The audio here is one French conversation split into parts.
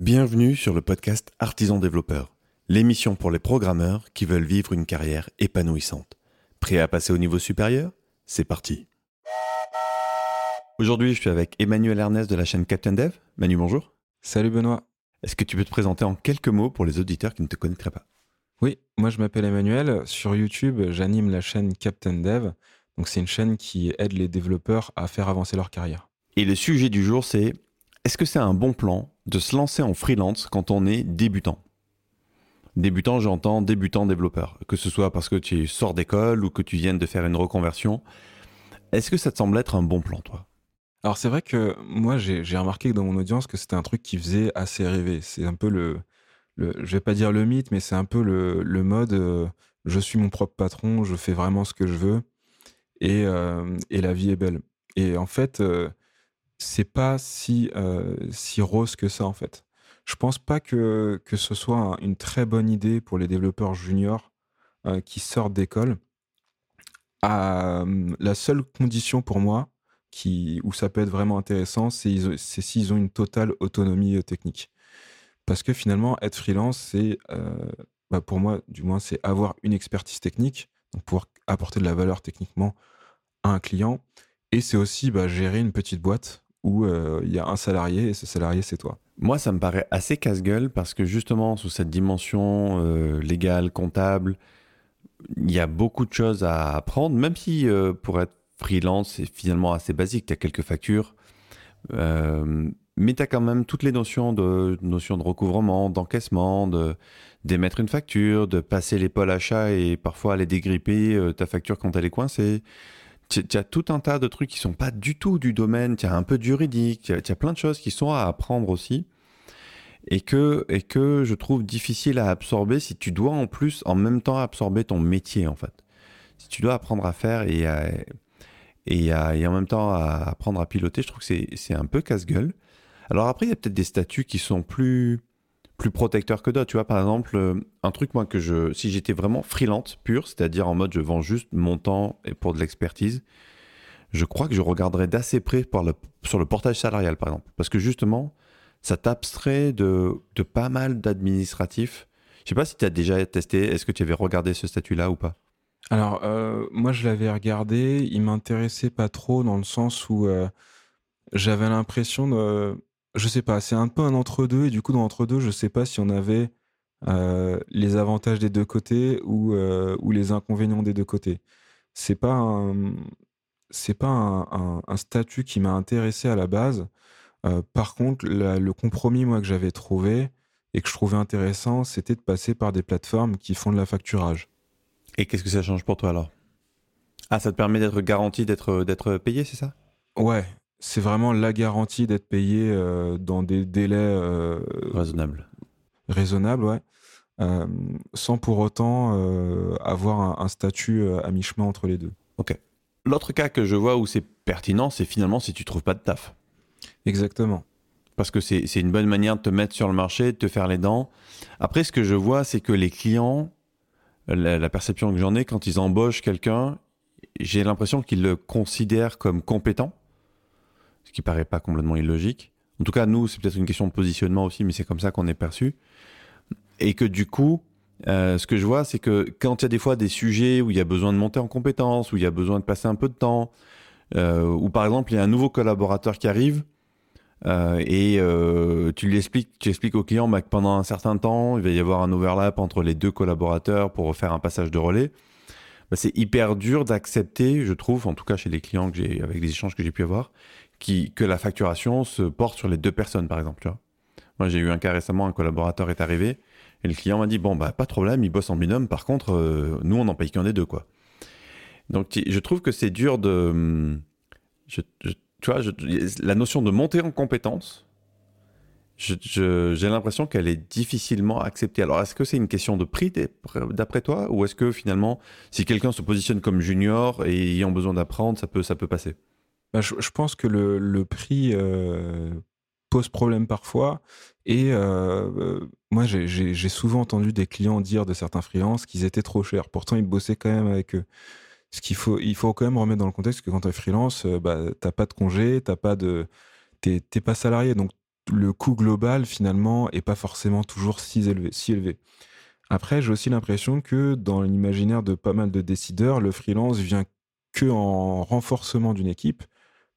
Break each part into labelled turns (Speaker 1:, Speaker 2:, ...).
Speaker 1: Bienvenue sur le podcast Artisan Développeur, l'émission pour les programmeurs qui veulent vivre une carrière épanouissante. Prêt à passer au niveau supérieur? C'est parti. Aujourd'hui, je suis avec Emmanuel Ernest de la chaîne Captain Dev. Manu, bonjour.
Speaker 2: Salut Benoît.
Speaker 1: Est-ce que tu peux te présenter en quelques mots pour les auditeurs qui ne te connaîtraient pas?
Speaker 2: Oui, moi je m'appelle Emmanuel. Sur YouTube, j'anime la chaîne Captain Dev. Donc c'est une chaîne qui aide les développeurs à faire avancer leur carrière.
Speaker 1: Et le sujet du jour, c'est est-ce que c'est un bon plan de se lancer en freelance quand on est débutant Débutant, j'entends débutant développeur, que ce soit parce que tu sors d'école ou que tu viennes de faire une reconversion. Est-ce que ça te semble être un bon plan, toi?
Speaker 2: Alors c'est vrai que moi j'ai remarqué dans mon audience que c'était un truc qui faisait assez rêver. C'est un peu le, le, je vais pas dire le mythe, mais c'est un peu le, mode euh, je suis mon propre patron, je fais vraiment ce que je veux et, euh, et la vie est belle. Et en fait, euh, c'est pas si, si rose que ça en fait. Je pense pas que, que ce soit une très bonne idée pour les développeurs juniors qui sortent d'école. la seule condition pour moi qui, où ça peut être vraiment intéressant, c'est s'ils ont une totale autonomie technique. Parce que finalement, être freelance, c'est, bah pour moi, du moins, c'est avoir une expertise technique, donc pouvoir apporter de la valeur techniquement à un client. Et c'est aussi bah, gérer une petite boîte où il y a un salarié et ce salarié, c'est toi.
Speaker 1: Moi, ça me paraît assez casse-gueule parce que justement, sous cette dimension légale, comptable, il y a beaucoup de choses à apprendre, même si pour être freelance, c'est finalement assez basique. Tu as quelques factures, mais tu as quand même toutes les notions de, notions de recouvrement, d'encaissement, de d'émettre une facture, de passer les pôles achats et parfois aller dégripper ta facture quand elle est coincée tu as tout un tas de trucs qui sont pas du tout du domaine, tu as un peu de juridique, tu as, plein de choses qui sont à apprendre aussi et que, et que je trouve difficile à absorber si tu dois en plus en même temps absorber ton métier en fait. Si tu dois apprendre à faire et, et, et en même temps à apprendre à piloter, je trouve que c'est un peu casse-gueule. Alors après, il y a peut-être des statuts qui sont plus plus protecteur que d'autres. Tu vois, par exemple, euh, un truc, moi, que je, si j'étais vraiment freelance pur, c'est-à-dire en mode je vends juste mon temps et pour de l'expertise, je crois que je regarderais d'assez près sur le portage salarial, par exemple. Parce que justement, ça t'abstrait de, de pas mal d'administratifs. Je sais pas si tu as déjà testé, est-ce que tu avais regardé ce statut-là ou pas?
Speaker 2: Alors, euh, moi, je l'avais regardé, il m'intéressait pas trop dans le sens où euh, j'avais l'impression de je sais pas, c'est un peu un entre-deux, et du coup, dans l'entre-deux, je sais pas si on avait euh, les avantages des deux côtés ou, euh, ou les inconvénients des deux côtés. C'est pas un, c'est pas un, un, statut qui m'a intéressé à la base. Euh, par contre, le compromis, moi, que j'avais trouvé et que je trouvais intéressant, c'était de passer par des plateformes qui font de la facturage.
Speaker 1: Et qu'est-ce que ça change pour toi alors? Ah, ça te permet d'être garanti d'être, d'être payé, c'est ça?
Speaker 2: Ouais, c'est vraiment la garantie d'être payé euh, dans des délais euh,
Speaker 1: raisonnables.
Speaker 2: Raisonnables, ouais. Euh, sans pour autant avoir un, statut à mi-chemin entre les deux.
Speaker 1: Ok. L'autre cas que je vois où c'est pertinent, c'est finalement si tu trouves pas de taf.
Speaker 2: Exactement.
Speaker 1: Parce que c'est une bonne manière de te mettre sur le marché, de te faire les dents. Après, ce que je vois, c'est que les clients, la, la perception que j'en ai, quand ils embauchent quelqu'un, j'ai l'impression qu'ils le considèrent comme compétent ce qui paraît pas complètement illogique. En tout cas, nous, c'est peut-être une question de positionnement aussi, mais c'est comme ça qu'on est perçu. Et que du coup, euh, ce que je vois, c'est que quand il y a des fois des sujets où il y a besoin de monter en compétences, où il y a besoin de passer un peu de temps, euh, ou par exemple, il y a un nouveau collaborateur qui arrive, euh, et tu lui expliques, tu expliques au client bah, que pendant un certain temps, il va y avoir un overlap entre les deux collaborateurs pour faire un passage de relais. Bah, c'est hyper dur d'accepter, je trouve, en tout cas chez les clients que j'ai, avec les échanges que j'ai pu avoir, que la facturation se porte sur les deux personnes, par exemple. Moi, j'ai eu un cas récemment, un collaborateur est arrivé et le client m'a dit bon bah pas de problème, il bosse en binôme. Par contre, euh, nous on n'en paye qu'un des deux quoi. Donc je trouve que c'est dur de, je, tu vois, la notion de monter en compétence. J'ai l'impression qu'elle est difficilement acceptée. Alors, est-ce que c'est une question de prix d'après toi, ou est-ce que finalement, si quelqu'un se positionne comme junior et ayant besoin d'apprendre, ça peut passer?
Speaker 2: Bah, je, pense que le, prix euh, pose problème parfois. Et euh, euh moi, j'ai souvent entendu des clients dire de certains freelances qu'ils étaient trop chers. Pourtant, ils bossaient quand même avec eux. Ce qu'il faut, il faut quand même remettre dans le contexte que quand tu es freelance, bah, t'as pas de congé, t'as pas de, t'es pas salarié, donc le coût global finalement est pas forcément toujours si élevé. Si élevé. Après, j'ai aussi l'impression que dans l'imaginaire de pas mal de décideurs, le freelance vient que en renforcement d'une équipe,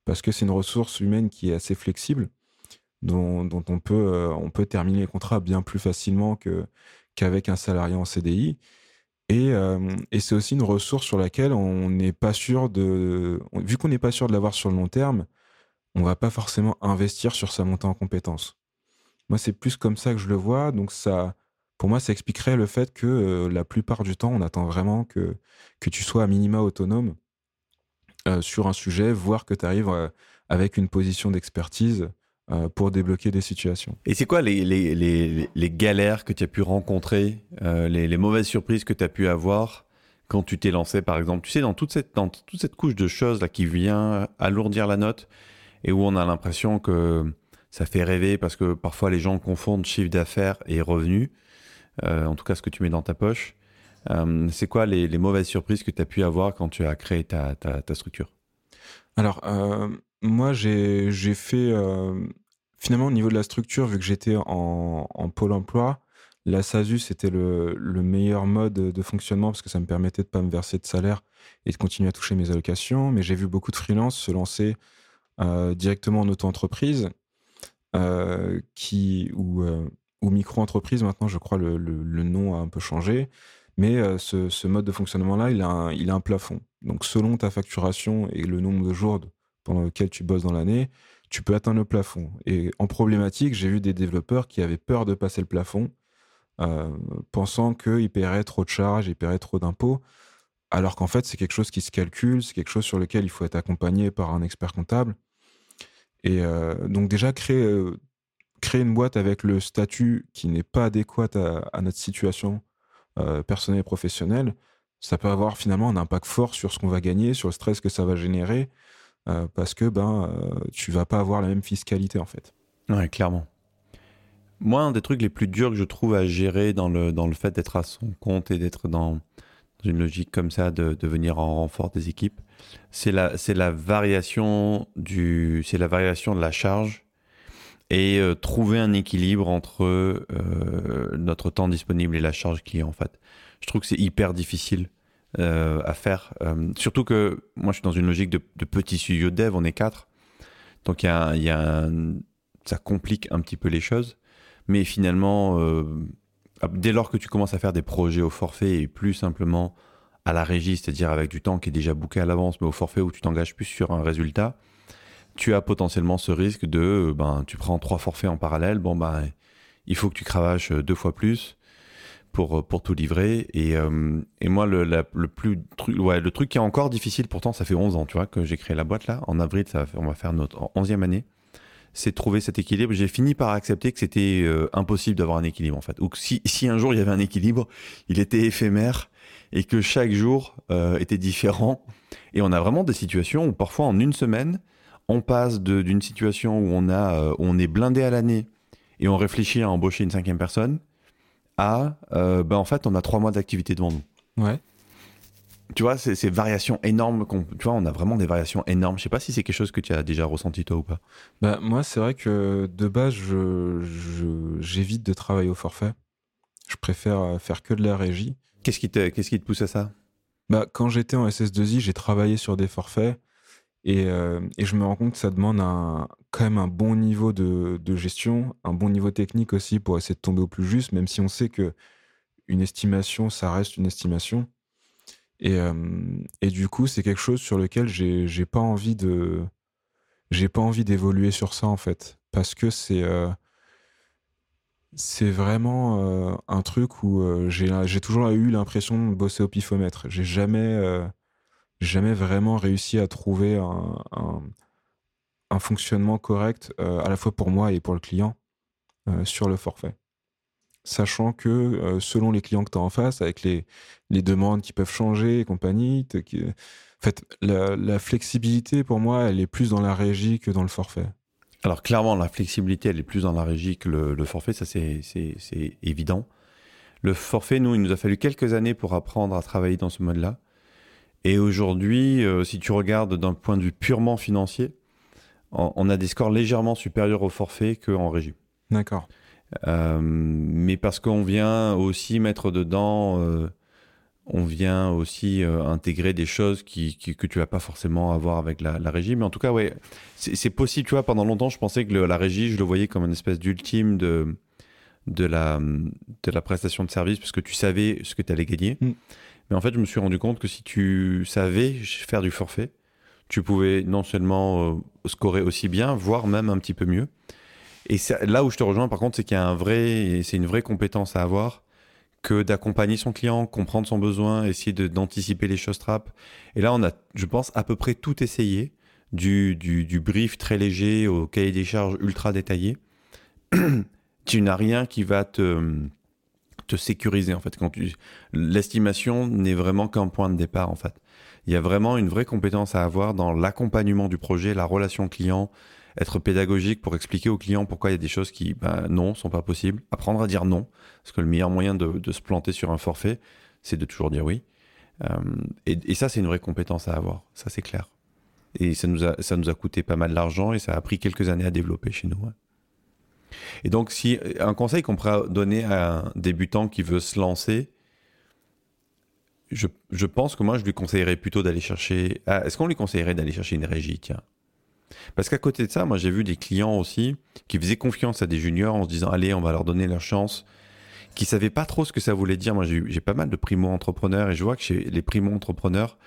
Speaker 2: parce que c'est une ressource humaine qui est assez flexible, dont, on, peut, euh, on peut terminer les contrats bien plus facilement qu'avec un salarié en CDI. Et, euh, et c'est aussi une ressource sur laquelle on n'est pas sûr de. Vu qu'on n'est pas sûr de l'avoir sur le long terme, on va pas forcément investir sur sa montée en compétences. Moi, c'est plus comme ça que je le vois. Donc, ça, pour moi, ça expliquerait le fait que euh, la plupart du temps, on attend vraiment que, que tu sois à minima autonome sur un sujet, voire que tu arrives euh, avec une position d'expertise pour débloquer des situations.
Speaker 1: Et c'est quoi les, galères que tu as pu rencontrer, les, mauvaises surprises que tu as pu avoir quand tu t'es lancé, par exemple? Tu sais, dans toute cette, toute cette couche de choses là qui vient alourdir la note et où on a l'impression que ça fait rêver parce que parfois les gens confondent chiffre d'affaires et revenus. Euh, en tout cas ce que tu mets dans ta poche. Euh, c'est quoi les, mauvaises surprises que tu as pu avoir quand tu as créé ta, structure?
Speaker 2: Alors, euh, moi, j'ai fait, finalement, au niveau de la structure, vu que j'étais en, pôle emploi, la SASU, c'était le, meilleur mode de fonctionnement parce que ça me permettait de ne pas me verser de salaire et de continuer à toucher mes allocations. Mais j'ai vu beaucoup de freelances se lancer directement en auto-entreprise, ou micro-entreprise, maintenant je crois le, le, nom a un peu changé, mais euh, ce, mode de fonctionnement-là, il, a un, il a un plafond. Donc selon ta facturation et le nombre de jours pendant lequel tu bosses dans l'année, tu peux atteindre le plafond. Et en problématique, j'ai vu des développeurs qui avaient peur de passer le plafond, euh, pensant qu'ils paieraient trop de charges, ils paieraient trop d'impôts, alors qu'en fait c'est quelque chose qui se calcule, c'est quelque chose sur lequel il faut être accompagné par un expert comptable. Et euh, donc déjà créer créer une boîte avec le statut qui n'est pas adéquat à, notre situation euh, personnelle et professionnelle, ça peut avoir finalement un impact fort sur ce qu'on va gagner, sur le stress que ça va générer, euh, parce que ben, euh, tu vas pas avoir la même fiscalité en fait.
Speaker 1: Ouais, clairement. Moi, un des trucs les plus durs que je trouve à gérer dans le, dans le fait d'être à son compte et d'être dans une logique comme ça, de, de venir en renfort des équipes, c'est la, la c'est la variation de la charge et euh, trouver un équilibre entre euh, notre temps disponible et la charge client en fait. Je trouve que c'est hyper difficile euh, à faire. surtout que moi je suis dans une logique de, petit studio de dev, on est quatre. Donc ça complique un petit peu les choses. Mais finalement, dès lors que tu commences à faire des projets au forfait et plus simplement à la régie, c'est-à-dire avec du temps qui est déjà booké à l'avance, mais au forfait où tu t'engages plus sur un résultat, tu as potentiellement ce risque de, euh, ben, tu prends trois forfaits en parallèle, bon, ben, il faut que tu cravaches euh, deux fois plus pour, euh, pour tout livrer. Et, et moi, le, le plus truc, ouais, le truc qui est encore difficile, pourtant, ça fait 11 ans, tu vois, que j'ai créé la boîte là. En avril, ça, on va faire notre 11e année. C'est trouver cet équilibre. J'ai fini par accepter que c'était impossible d'avoir un équilibre, en fait. Ou que si, si un jour il y avait un équilibre, il était éphémère et que chaque jour était différent. Et on a vraiment des situations où parfois en une semaine, on passe d'une situation où on, a, euh, on est blindé à l'année et on réfléchit à embaucher une cinquième personne à, euh, ben en fait, on a trois mois d'activité devant nous.
Speaker 2: Ouais.
Speaker 1: Tu vois, ces variations énormes, tu vois, on a vraiment des variations énormes. Je sais pas si c'est quelque chose que tu as déjà ressenti toi ou pas.
Speaker 2: Bah, moi, c'est vrai que de base, j'évite de travailler au forfait. Je préfère euh, faire que de la régie.
Speaker 1: Qu'est-ce qui, te, qu'est-ce qui te pousse à ça?
Speaker 2: Bah, Quand j'étais en SS2I, j'ai travaillé sur des forfaits. Euh, et, je me rends compte que ça demande quand même un bon niveau de, gestion, un bon niveau technique aussi pour essayer de tomber au plus juste, même si on sait que une estimation, ça reste une estimation. Et, euh, du coup, c'est quelque chose sur lequel j'ai pas envie de, j'ai pas envie d'évoluer sur ça en fait, parce que c'est euh, c'est vraiment un truc où j'ai toujours eu l'impression de bosser au pifomètre. J'ai jamais jamais vraiment réussi à trouver un, un, fonctionnement correct euh, à la fois pour moi et pour le client euh, sur le forfait. Sachant que euh, selon les clients que tu as en face, avec les, les, demandes qui peuvent changer et compagnie, en fait, la, flexibilité pour moi, elle est plus dans la régie que dans le forfait.
Speaker 1: Alors clairement, la flexibilité, elle est plus dans la régie que le, le forfait, ça c'est évident. Le forfait, nous, il nous a fallu quelques années pour apprendre à travailler dans ce mode-là. Et aujourd'hui, euh, si tu regardes d'un point de vue purement financier, on a des scores légèrement supérieurs au forfait qu'en régie.
Speaker 2: D'accord.
Speaker 1: Euh, mais parce qu'on vient aussi mettre dedans, euh, on vient aussi intégrer des choses qui, que tu vas pas forcément avoir avec la, régie. Mais en tout cas, ouais, c'est possible. Tu vois, pendant longtemps, je pensais que la régie, je le voyais comme une espèce d'ultime de, de, la, de la prestation de service parce que tu savais ce que tu allais gagner. Mm. Mais en fait, je me suis rendu compte que si tu savais faire du forfait, tu pouvais non seulement scorer aussi bien, voire même un petit peu mieux. Et là où je te rejoins, par contre, c'est qu'il y a un vrai, c'est une vraie compétence à avoir que d'accompagner son client, comprendre son besoin, essayer d'anticiper les choses trappes. Et là, on a, je pense, à peu près tout essayé, du, du, brief très léger au cahier des charges ultra détaillé. tu n'as rien qui va te, te sécuriser, en fait. Quand l'estimation n'est vraiment qu'un point de départ, en fait. Il y a vraiment une vraie compétence à avoir dans l'accompagnement du projet, la relation client, être pédagogique pour expliquer aux clients pourquoi il y a des choses qui, ben, non, sont pas possibles. Apprendre à dire non, parce que le meilleur moyen de, se planter sur un forfait, c'est de toujours dire oui. Euh, et, ça, c'est une vraie compétence à avoir, ça c'est clair. Et ça nous, a, ça nous a coûté pas mal d'argent et ça a pris quelques années à développer chez nous. Et donc, si un conseil qu'on pourrait donner à un débutant qui veut se lancer, je, je pense que moi, je lui conseillerais plutôt d'aller chercher. Ah, est-ce qu'on lui conseillerait d'aller chercher une régie Tiens, parce qu'à côté de ça, moi j'ai vu des clients aussi qui faisaient confiance à des juniors en se disant allez, on va leur donner leur chance, qui savaient pas trop ce que ça voulait dire. Moi j'ai pas mal de primo-entrepreneurs et je vois que chez les primo-entrepreneurs,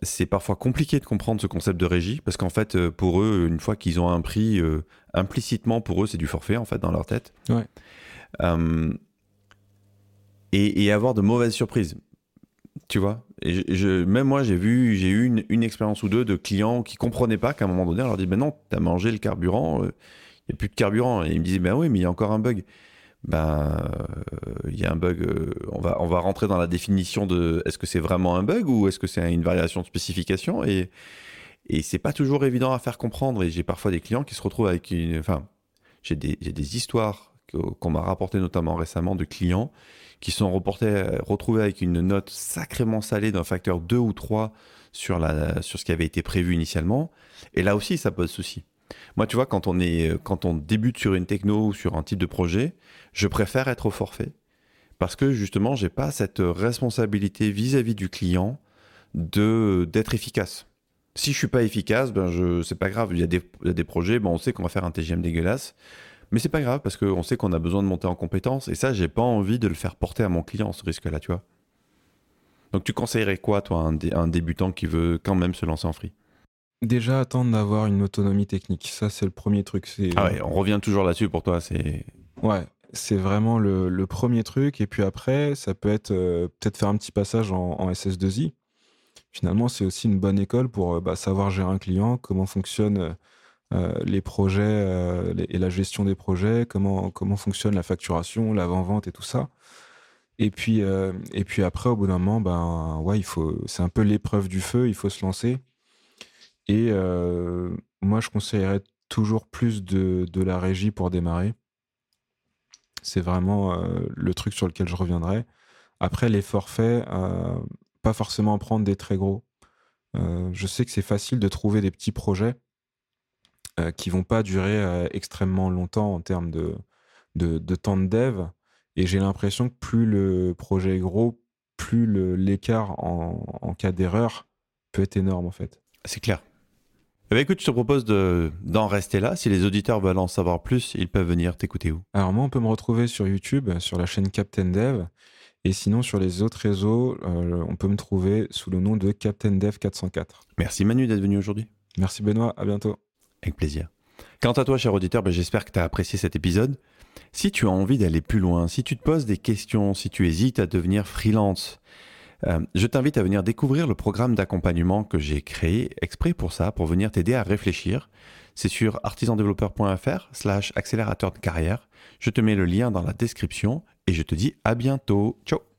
Speaker 1: c'est parfois compliqué de comprendre ce concept de régie parce qu'en fait, euh, pour eux, une fois qu'ils ont un prix, euh, implicitement pour eux, c'est du forfait en fait dans leur tête.
Speaker 2: Ouais.
Speaker 1: Euh, et, et, avoir de mauvaises surprises. Tu vois? Et je, même moi, j'ai vu, j'ai eu une, une, expérience ou deux de clients qui comprenaient pas qu'à un moment donné, on leur dit, ben non, t'as mangé le carburant, il euh, n'y a plus de carburant. Et ils me disaient, ben oui, mais il y a encore un bug. Ben, il y a un bug. Euh, on va, on va rentrer dans la définition de, est-ce que c'est vraiment un bug ou est-ce que c'est une variation de spécification et et c'est pas toujours évident à faire comprendre. Et j'ai parfois des clients qui se retrouvent avec une, enfin, j'ai des, des histoires qu'on m'a rapportées notamment récemment de clients qui sont reportés, retrouvés avec une note sacrément salée d'un facteur 2 ou 3 sur, la, sur ce qui avait été prévu initialement. Et là aussi, ça pose souci. Moi, tu vois, quand on, est, quand on débute sur une techno ou sur un type de projet, je préfère être au forfait. Parce que justement, j'ai pas cette responsabilité vis-à-vis du client de d'être efficace. Si je suis pas efficace, ben je c'est pas grave. Il y, a des, projets, bon, on sait qu'on va faire un TGM dégueulasse. Mais c'est pas grave parce qu'on sait qu'on a besoin de monter en compétences et ça, j'ai pas envie de le faire porter à mon client, ce risque-là, tu vois. Donc tu conseillerais quoi, toi, un débutant qui veut quand même se lancer en free?
Speaker 2: Déjà, attendre d'avoir une autonomie technique. Ça, c'est le premier truc.
Speaker 1: Ah ouais, on revient toujours là-dessus pour toi. C'est
Speaker 2: Ouais, c'est vraiment le, premier truc. Et puis après, ça peut être euh, peut-être faire un petit passage en, SS2I. Finalement, c'est aussi une bonne école pour euh, bah, savoir gérer un client, comment fonctionne euh, les projets euh, et la gestion des projets, comment, comment fonctionne la facturation, l'avant-vente et tout ça. Et puis, et puis après, au bout d'un moment, ben, ouais, il faut, c'est un peu l'épreuve du feu, il faut se lancer. Et moi, je conseillerais toujours plus de, de, la régie pour démarrer. C'est vraiment le truc sur lequel je reviendrai. Après, les forfaits, pas forcément prendre des très gros. je sais que c'est facile de trouver des petits projets qui vont pas durer extrêmement longtemps en termes de, de, temps de dev. Et j'ai l'impression que plus le projet est gros, plus l'écart en, cas d'erreur peut être énorme en fait.
Speaker 1: C'est clair. Eh ben, écoute, je te propose d'en rester là. Si les auditeurs veulent en savoir plus, ils peuvent venir t'écouter où?
Speaker 2: Alors moi, on peut me retrouver sur YouTube, sur la chaîne Captain Dev. Et sinon, sur les autres réseaux, euh, on peut me trouver sous le nom de Captain Dev 404.
Speaker 1: Merci Manu d'être venu aujourd'hui.
Speaker 2: Merci Benoît, à bientôt.
Speaker 1: Avec plaisir. Quant à toi, cher auditeur, ben, j'espère que tu as apprécié cet épisode. Si tu as envie d'aller plus loin, si tu te poses des questions, si tu hésites à devenir freelance, euh, je t'invite à venir découvrir le programme d'accompagnement que j'ai créé exprès pour ça, pour venir t'aider à réfléchir. C'est sur artisandéveloppeur.fr slash accélérateur de carrière. Je te mets le lien dans la description et je te dis à bientôt. Ciao